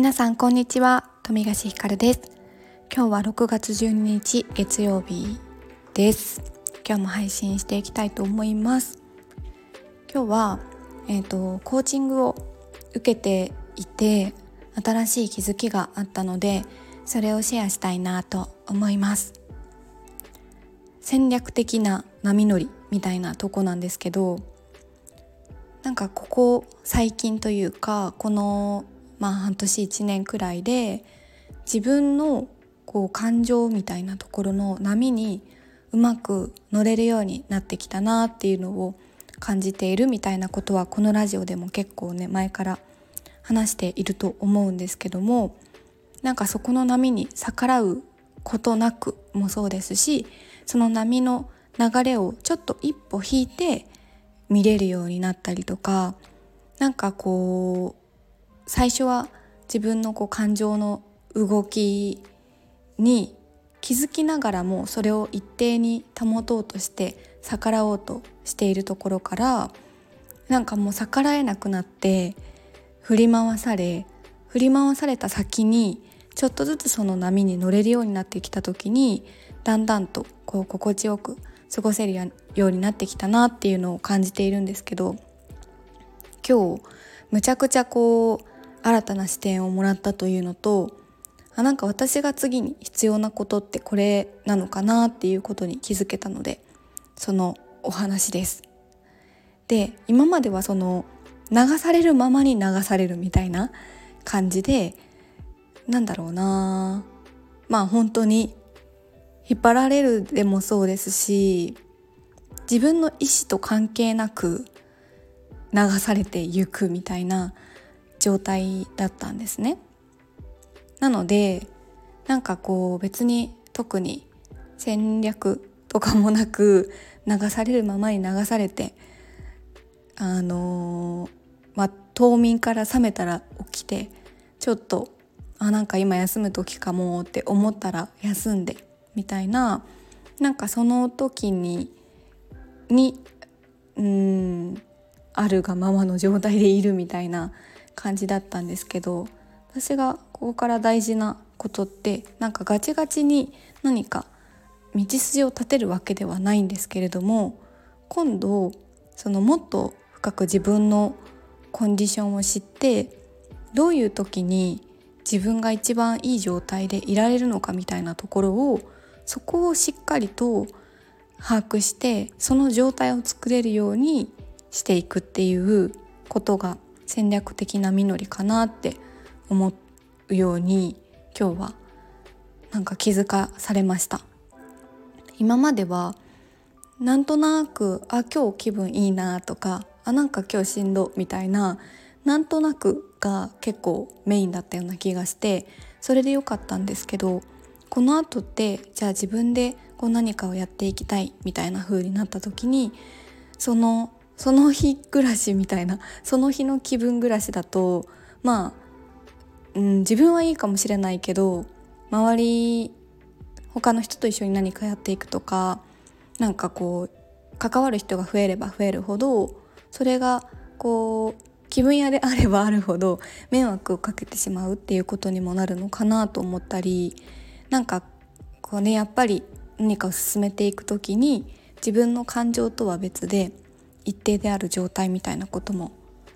皆さんこんにちは。富樫ひかるです。今日は6月12日月曜日です。今日も配信していきたいと思います。今日はえっ、ー、とコーチングを受けていて新しい気づきがあったのでそれをシェアしたいなと思います。戦略的な波乗りみたいなとこなんですけどなんかここ最近というかこのまあ半年1年くらいで自分のこう感情みたいなところの波にうまく乗れるようになってきたなっていうのを感じているみたいなことはこのラジオでも結構ね前から話していると思うんですけどもなんかそこの波に逆らうことなくもそうですしその波の流れをちょっと一歩引いて見れるようになったりとかなんかこう最初は自分のこう感情の動きに気づきながらもそれを一定に保とうとして逆らおうとしているところからなんかもう逆らえなくなって振り回され振り回された先にちょっとずつその波に乗れるようになってきた時にだんだんとこう心地よく過ごせるようになってきたなっていうのを感じているんですけど今日むちゃくちゃこう新たな視点をもらったというのとあなんか私が次に必要なことってこれなのかなっていうことに気づけたのでそのお話です。で今まではその流されるままに流されるみたいな感じでなんだろうなまあ本当に引っ張られるでもそうですし自分の意思と関係なく流されていくみたいな状態だったんですね。なのでなんかこう別に特に戦略とかもなく流されるままに流されてあのー、まあ冬眠から覚めたら起きてちょっとあなんか今休む時かもって思ったら休んでみたいななんかその時ににうんあるがままの状態でいるみたいな感じだったんですけど私がここから大事なことってなんかガチガチに何か道筋を立てるわけではないんですけれども今度そのもっと深く自分のコンディションを知ってどういう時に自分が一番いい状態でいられるのかみたいなところをそこをしっかりと把握してその状態を作れるようにしていくっていうことが戦略的な実りかなって思うように今日はなんか気づかされました。今まではなんとなくあ今日気分いいなとかあなんか今日しんどみたいななんとなくが結構メインだったような気がしてそれで良かったんですけどこの後ってじゃあ自分でこう何かをやっていきたいみたいな風になった時にそのその日暮らしみたいなその日の気分暮らしだとまあ、うん、自分はいいかもしれないけど周り他の人と一緒に何かやっていくとかなんかこう関わる人が増えれば増えるほどそれがこう気分屋であればあるほど迷惑をかけてしまうっていうことにもなるのかなと思ったりなんかこうねやっぱり何かを進めていく時に自分の感情とは別で一定である状態みたいなことも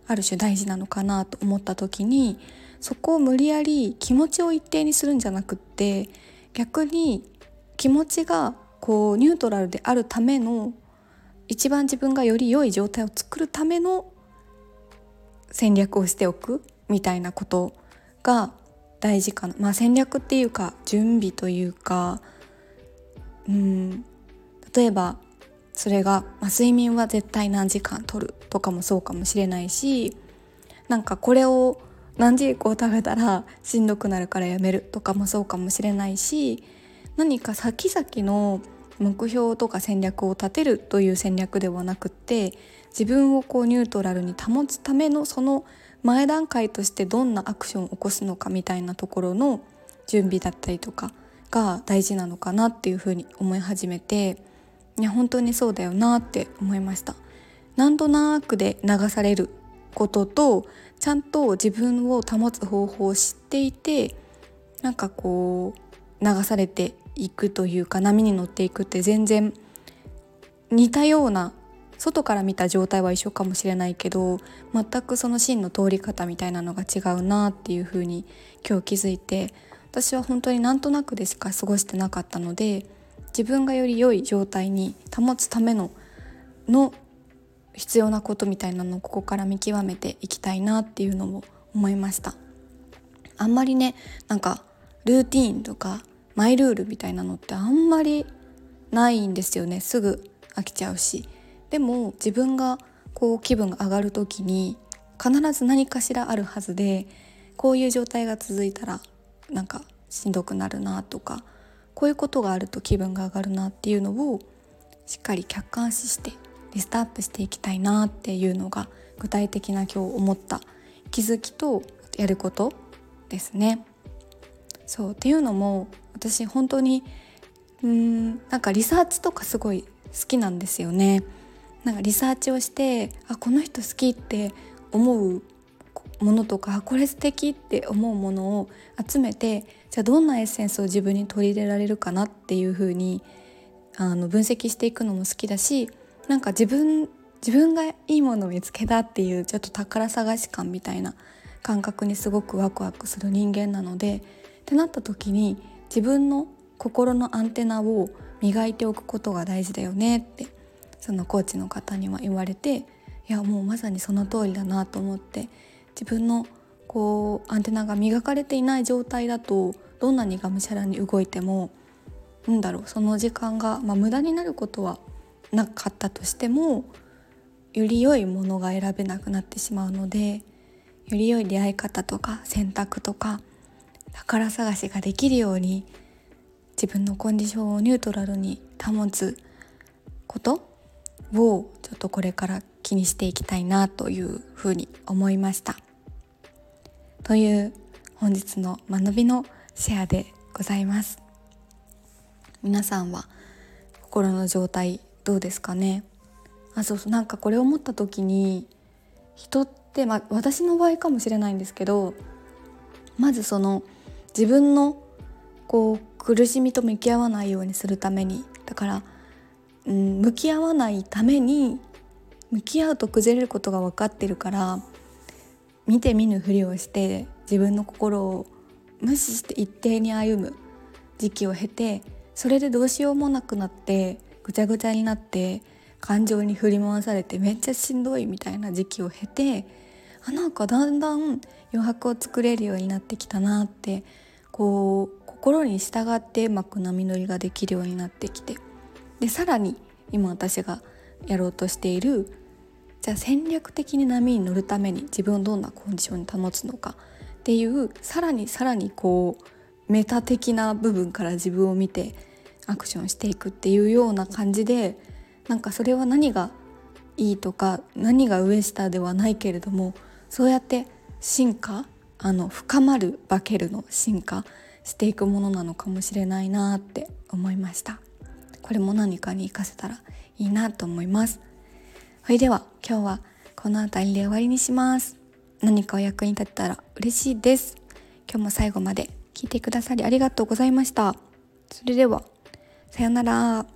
ある種大事なのかなと思った時にそこを無理やり気持ちを一定にするんじゃなくって逆に気持ちがこうニュートラルであるための一番自分がより良い状態を作るための戦略をしておくみたいなことが大事かな、まあ、戦略っていうか準備というかうん例えばそれが、まあ、睡眠は絶対何時間とるとかもそうかもしれないしなんかこれを何時以降食べたらしんどくなるからやめるとかもそうかもしれないし何か先々の目標とか戦略を立てるという戦略ではなくって自分をこうニュートラルに保つためのその前段階としてどんなアクションを起こすのかみたいなところの準備だったりとかが大事なのかなっていうふうに思い始めて。いや本当にそうだよなって思いました。なんとなくで流されることとちゃんと自分を保つ方法を知っていてなんかこう流されていくというか波に乗っていくって全然似たような外から見た状態は一緒かもしれないけど全くその芯の通り方みたいなのが違うなっていうふうに今日気づいて私は本当になんとなくでしか過ごしてなかったので自分がより良い状態に保つためのの必要なことみたいなのをここから見極めていきたいなっていうのも思いました。あんまりねなんかルーティーンとかマイルールみたいなのってあんまりないんですよね。すぐ飽きちゃうし。でも自分がこう気分が上がる時に必ず何かしらあるはずでこういう状態が続いたらなんかしんどくなるなとかこういうことがあると気分が上がるなっていうのをしっかり客観視してリストアップしていきたいなっていうのが具体的な今日思った気づきとやることですね。そうっていうのも私本当にうんなんかリサーチとかすごい好きなんですよね。なんかリサーチをしてあこの人好きって思うものとかこれ素敵って思うものを集めてじゃあどんなエッセンスを自分に取り入れられるかなっていう風にあの分析していくのも好きだしなんか自分自分がいいものを見つけたっていうちょっと宝探し感みたいな感覚にすごくワクワクする人間なのでってなった時に自分の心のアンテナを磨いておくことが大事だよねってそのコーチの方には言われていやもうまさにその通りだなと思って自分のこうアンテナが磨かれていない状態だとどんなにがむしゃらに動いてもなんだろうその時間が、まあ、無駄になることはなかったとしてもより良いものが選べなくなってしまうのでより良い出会い方とか選択とか宝探しができるように自分のコンディションをニュートラルに保つことをちょっとこれから気にしていきたいなというふうに思いました。という本日の学びのシェアでございます。皆さんは心の状態どうですかね？あそうそうなんかこれを思った時に人って、まあ、私の場合かもしれないんですけどまずその自分のこう苦しみと向き合わないようにするためにだから、うん、向き合わないために向き合うと崩れることが分かってるから見て見ぬふりをして自分の心を無視して一定に歩む時期を経てそれでどうしようもなくなってぐちゃぐちゃになって感情に振り回されてめっちゃしんどいみたいな時期を経てあなんかだんだん余白を作れるようになってきたなってこう心に従ってうまく波乗りができるようになってきてでさらに今私がやろうとしているじゃあ戦略的に波に乗るために自分をどんなコンディションに保つのかっていうさらにさらにこうメタ的な部分から自分を見てアクションしていくっていうような感じでなんかそれは何がいいとか何が上下ではないけれどもそうやって進化あの深まる化けるの進化していくものなのかもしれないなって思いました。これも何かに活かせたらいいなと思います。それでは今日はこの辺りで終わりにします。何かお役に立てたら嬉しいです。今日も最後まで聞いてくださりありがとうございました。それではさようなら。